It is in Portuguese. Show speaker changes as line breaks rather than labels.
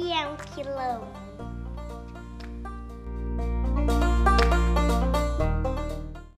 que é um quilão?